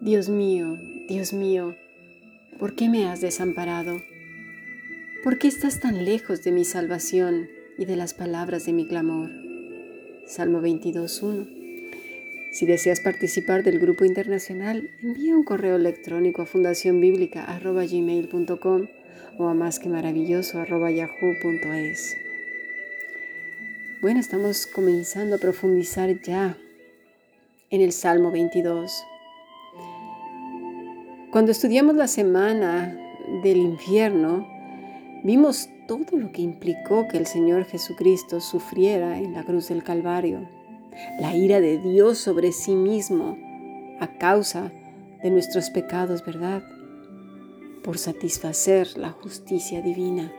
Dios mío, Dios mío, ¿por qué me has desamparado? ¿Por qué estás tan lejos de mi salvación y de las palabras de mi clamor? Salmo 22.1 si deseas participar del grupo internacional, envía un correo electrónico a fundacionbiblica.gmail.com o a más que Bueno, estamos comenzando a profundizar ya en el Salmo 22. Cuando estudiamos la semana del infierno, vimos todo lo que implicó que el Señor Jesucristo sufriera en la cruz del Calvario la ira de Dios sobre sí mismo a causa de nuestros pecados, ¿verdad? Por satisfacer la justicia divina.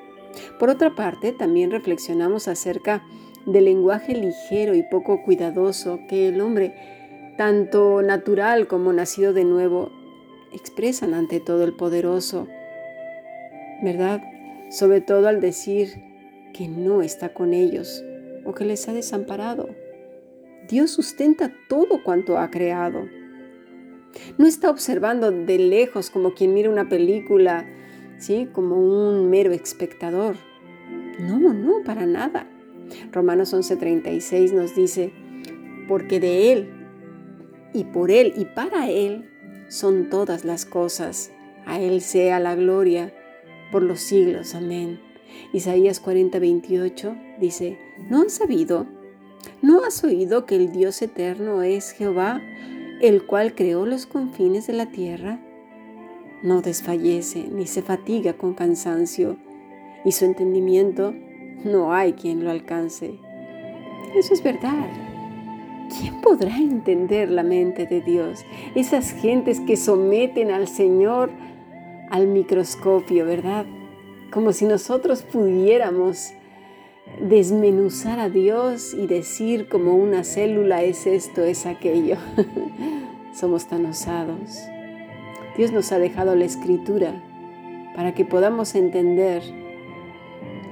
Por otra parte, también reflexionamos acerca del lenguaje ligero y poco cuidadoso que el hombre, tanto natural como nacido de nuevo, expresan ante todo el poderoso, ¿verdad? Sobre todo al decir que no está con ellos o que les ha desamparado. Dios sustenta todo cuanto ha creado. No está observando de lejos como quien mira una película, ¿sí? Como un mero espectador. No, no, para nada. Romanos 11:36 nos dice, porque de Él y por Él y para Él son todas las cosas. A Él sea la gloria por los siglos. Amén. Isaías 40:28 dice, ¿no han sabido? ¿No has oído que el Dios eterno es Jehová, el cual creó los confines de la tierra? No desfallece ni se fatiga con cansancio, y su entendimiento no hay quien lo alcance. Eso es verdad. ¿Quién podrá entender la mente de Dios? Esas gentes que someten al Señor al microscopio, ¿verdad? Como si nosotros pudiéramos desmenuzar a Dios y decir como una célula es esto, es aquello. Somos tan osados. Dios nos ha dejado la escritura para que podamos entender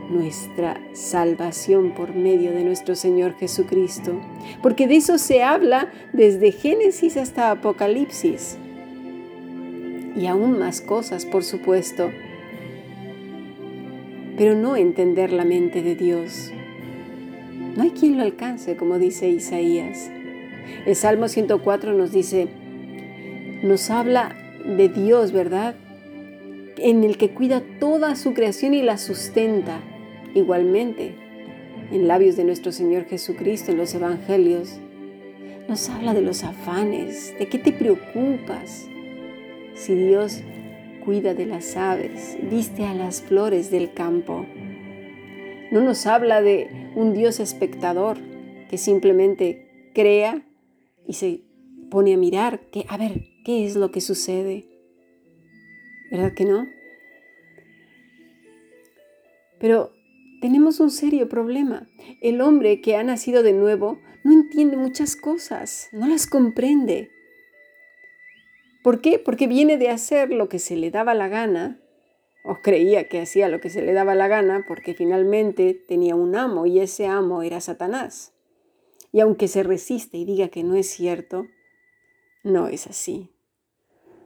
nuestra salvación por medio de nuestro Señor Jesucristo, porque de eso se habla desde Génesis hasta Apocalipsis. Y aún más cosas, por supuesto, pero no entender la mente de Dios. No hay quien lo alcance, como dice Isaías. El Salmo 104 nos dice, nos habla de Dios, ¿verdad? En el que cuida toda su creación y la sustenta. Igualmente, en labios de nuestro Señor Jesucristo, en los Evangelios, nos habla de los afanes, de qué te preocupas. Si Dios cuida de las aves, viste a las flores del campo. No nos habla de un Dios espectador que simplemente crea y se pone a mirar que a ver qué es lo que sucede. ¿Verdad que no? Pero tenemos un serio problema. El hombre que ha nacido de nuevo no entiende muchas cosas, no las comprende. ¿Por qué? Porque viene de hacer lo que se le daba la gana, o creía que hacía lo que se le daba la gana, porque finalmente tenía un amo y ese amo era Satanás. Y aunque se resiste y diga que no es cierto, no es así.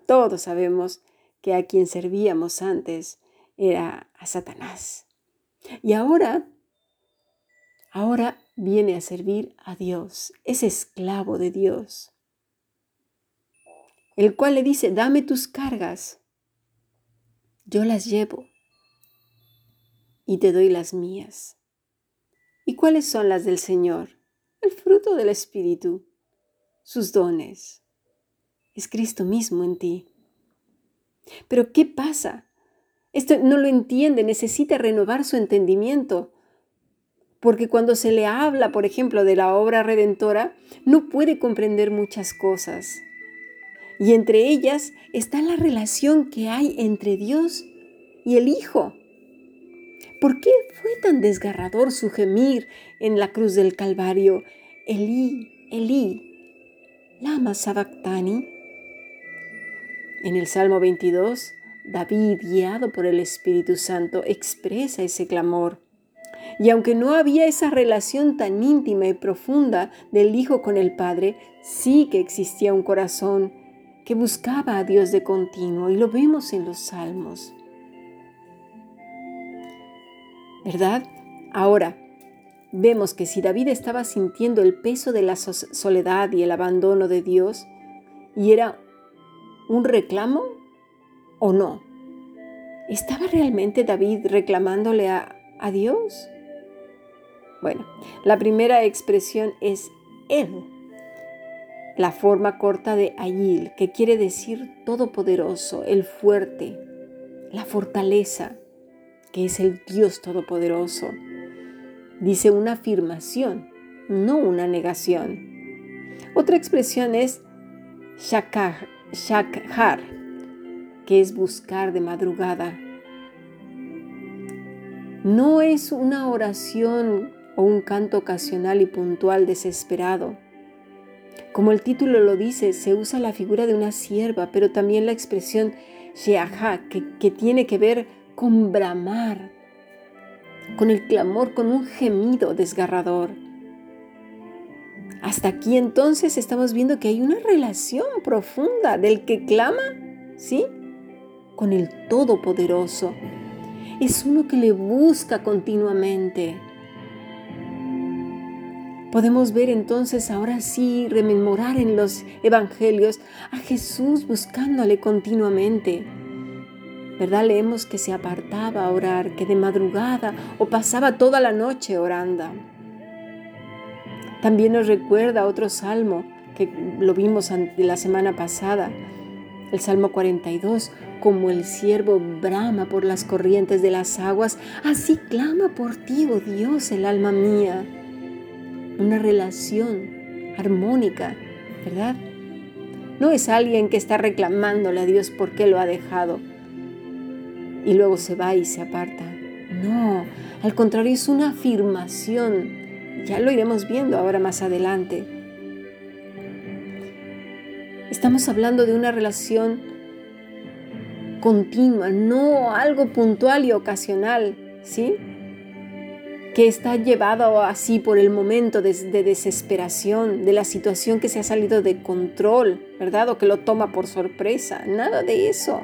Todos sabemos que a quien servíamos antes era a Satanás. Y ahora, ahora viene a servir a Dios, es esclavo de Dios el cual le dice, dame tus cargas, yo las llevo y te doy las mías. ¿Y cuáles son las del Señor? El fruto del Espíritu, sus dones. Es Cristo mismo en ti. Pero ¿qué pasa? Esto no lo entiende, necesita renovar su entendimiento. Porque cuando se le habla, por ejemplo, de la obra redentora, no puede comprender muchas cosas. Y entre ellas está la relación que hay entre Dios y el Hijo. ¿Por qué fue tan desgarrador su gemir en la cruz del Calvario? Elí, Elí, lama sabactani. En el Salmo 22, David, guiado por el Espíritu Santo, expresa ese clamor. Y aunque no había esa relación tan íntima y profunda del Hijo con el Padre, sí que existía un corazón que buscaba a Dios de continuo y lo vemos en los salmos. ¿Verdad? Ahora, vemos que si David estaba sintiendo el peso de la soledad y el abandono de Dios, y era un reclamo o no, ¿estaba realmente David reclamándole a, a Dios? Bueno, la primera expresión es Él, la forma corta de Ayil, que quiere decir todopoderoso, el fuerte, la fortaleza, que es el Dios todopoderoso. Dice una afirmación, no una negación. Otra expresión es shakhar, que es buscar de madrugada. No es una oración o un canto ocasional y puntual desesperado. Como el título lo dice, se usa la figura de una sierva, pero también la expresión sheaha, que, que tiene que ver con bramar, con el clamor, con un gemido desgarrador. Hasta aquí entonces estamos viendo que hay una relación profunda del que clama, ¿sí? Con el Todopoderoso. Es uno que le busca continuamente Podemos ver entonces ahora sí, rememorar en los evangelios a Jesús buscándole continuamente. ¿Verdad? Leemos que se apartaba a orar, que de madrugada o pasaba toda la noche orando. También nos recuerda otro salmo que lo vimos la semana pasada, el Salmo 42, como el siervo brama por las corrientes de las aguas, así clama por ti, oh Dios, el alma mía una relación armónica, ¿verdad? No es alguien que está reclamándole a Dios por qué lo ha dejado y luego se va y se aparta. No, al contrario, es una afirmación. Ya lo iremos viendo ahora más adelante. Estamos hablando de una relación continua, no algo puntual y ocasional, ¿sí? que está llevado así por el momento de, desesperación, de la situación que se ha salido de control, ¿verdad? O que lo toma por sorpresa. Nada de eso.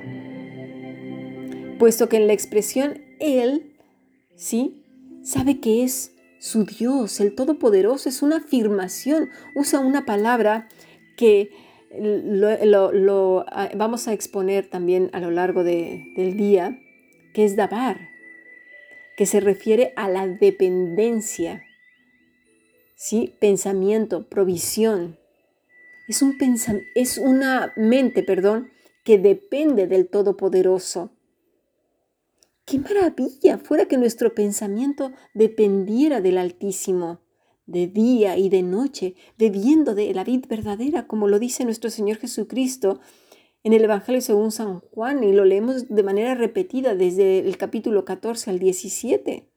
Puesto que en la expresión Él, ¿sí? Sabe que es su Dios, el Todopoderoso, es una afirmación. Usa una palabra que lo, ah, vamos a exponer también a lo largo del día, que es dabar que se refiere a la dependencia. ¿Sí? Pensamiento, provisión. Es, un es una mente, perdón, que depende del Todopoderoso. ¡Qué maravilla! Fuera que nuestro pensamiento dependiera del Altísimo, de día y de noche, bebiendo de la vida verdadera, como lo dice nuestro Señor Jesucristo en el Evangelio según San Juan y lo leemos de manera repetida desde el capítulo 14 al 17.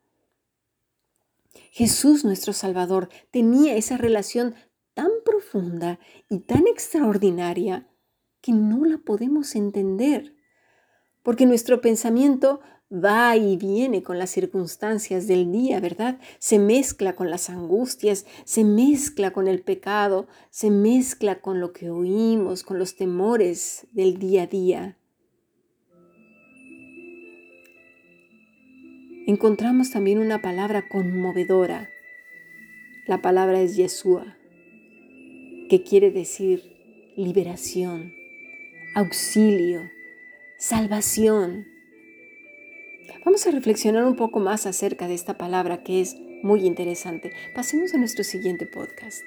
Jesús nuestro Salvador tenía esa relación tan profunda y tan extraordinaria que no la podemos entender, porque nuestro pensamiento va y viene con las circunstancias del día, ¿verdad? Se mezcla con las angustias, se mezcla con el pecado, se mezcla con lo que oímos, con los temores del día a día. Encontramos también una palabra conmovedora. La palabra es Yeshua, que quiere decir liberación, auxilio, salvación Vamos a reflexionar un poco más acerca de esta palabra que es muy interesante. Pasemos a nuestro siguiente podcast.